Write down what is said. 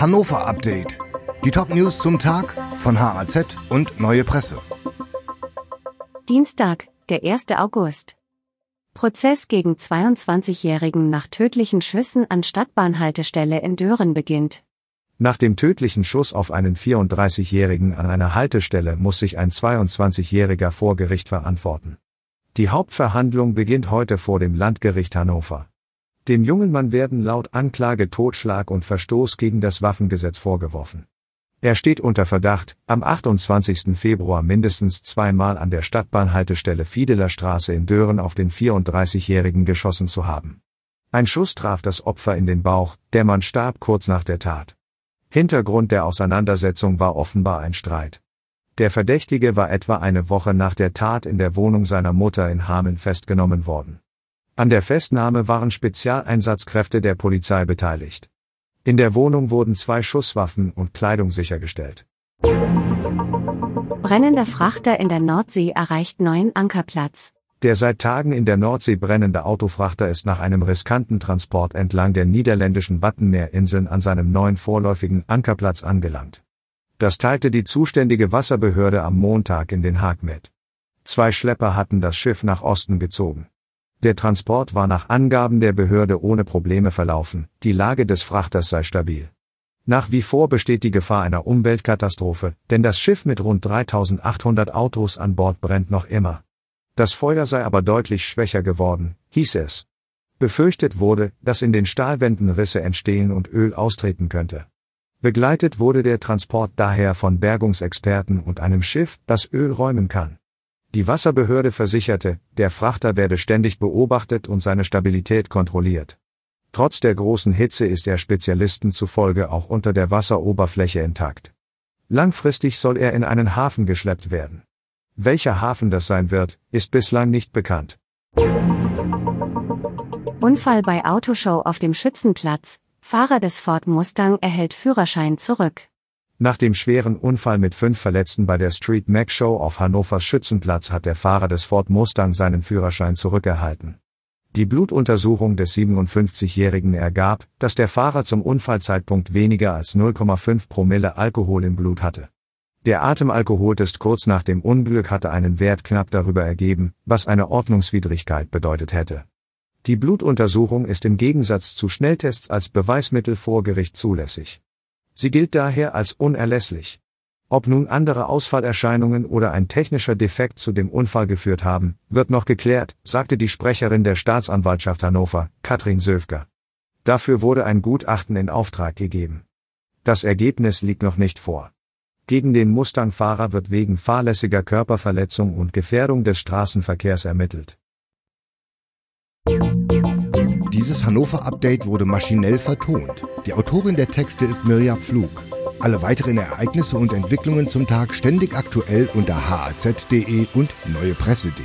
Hannover Update. Die Top-News zum Tag von HAZ und Neue Presse. Dienstag, der 1. August. Prozess gegen 22-Jährigen nach tödlichen Schüssen an Stadtbahnhaltestelle in Dören beginnt. Nach dem tödlichen Schuss auf einen 34-Jährigen an einer Haltestelle muss sich ein 22-Jähriger vor Gericht verantworten. Die Hauptverhandlung beginnt heute vor dem Landgericht Hannover. Dem jungen Mann werden laut Anklage Totschlag und Verstoß gegen das Waffengesetz vorgeworfen. Er steht unter Verdacht, am 28. Februar mindestens zweimal an der Stadtbahnhaltestelle Fiedeler Straße in Dören auf den 34-Jährigen geschossen zu haben. Ein Schuss traf das Opfer in den Bauch, der Mann starb kurz nach der Tat. Hintergrund der Auseinandersetzung war offenbar ein Streit. Der Verdächtige war etwa eine Woche nach der Tat in der Wohnung seiner Mutter in Hameln festgenommen worden. An der Festnahme waren Spezialeinsatzkräfte der Polizei beteiligt. In der Wohnung wurden zwei Schusswaffen und Kleidung sichergestellt. Brennender Frachter in der Nordsee erreicht neuen Ankerplatz. Der seit Tagen in der Nordsee brennende Autofrachter ist nach einem riskanten Transport entlang der niederländischen Wattenmeerinseln an seinem neuen vorläufigen Ankerplatz angelangt. Das teilte die zuständige Wasserbehörde am Montag in Den Haag mit. Zwei Schlepper hatten das Schiff nach Osten gezogen. Der Transport war nach Angaben der Behörde ohne Probleme verlaufen, die Lage des Frachters sei stabil. Nach wie vor besteht die Gefahr einer Umweltkatastrophe, denn das Schiff mit rund 3800 Autos an Bord brennt noch immer. Das Feuer sei aber deutlich schwächer geworden, hieß es. Befürchtet wurde, dass in den Stahlwänden Risse entstehen und Öl austreten könnte. Begleitet wurde der Transport daher von Bergungsexperten und einem Schiff, das Öl räumen kann. Die Wasserbehörde versicherte, der Frachter werde ständig beobachtet und seine Stabilität kontrolliert. Trotz der großen Hitze ist er Spezialisten zufolge auch unter der Wasseroberfläche intakt. Langfristig soll er in einen Hafen geschleppt werden. Welcher Hafen das sein wird, ist bislang nicht bekannt. Unfall bei Autoshow auf dem Schützenplatz. Fahrer des Ford Mustang erhält Führerschein zurück. Nach dem schweren Unfall mit fünf Verletzten bei der Street Mac Show auf Hannovers Schützenplatz hat der Fahrer des Ford Mustang seinen Führerschein zurückerhalten. Die Blutuntersuchung des 57-Jährigen ergab, dass der Fahrer zum Unfallzeitpunkt weniger als 0,5 Promille Alkohol im Blut hatte. Der Atemalkoholtest kurz nach dem Unglück hatte einen Wert knapp darüber ergeben, was eine Ordnungswidrigkeit bedeutet hätte. Die Blutuntersuchung ist im Gegensatz zu Schnelltests als Beweismittel vor Gericht zulässig. Sie gilt daher als unerlässlich. Ob nun andere Ausfallerscheinungen oder ein technischer Defekt zu dem Unfall geführt haben, wird noch geklärt, sagte die Sprecherin der Staatsanwaltschaft Hannover, Katrin Söfger. Dafür wurde ein Gutachten in Auftrag gegeben. Das Ergebnis liegt noch nicht vor. Gegen den Mustang-Fahrer wird wegen fahrlässiger Körperverletzung und Gefährdung des Straßenverkehrs ermittelt. Dieses Hannover-Update wurde maschinell vertont. Die Autorin der Texte ist Mirja Pflug. Alle weiteren Ereignisse und Entwicklungen zum Tag ständig aktuell unter haz.de und neuepresse.de.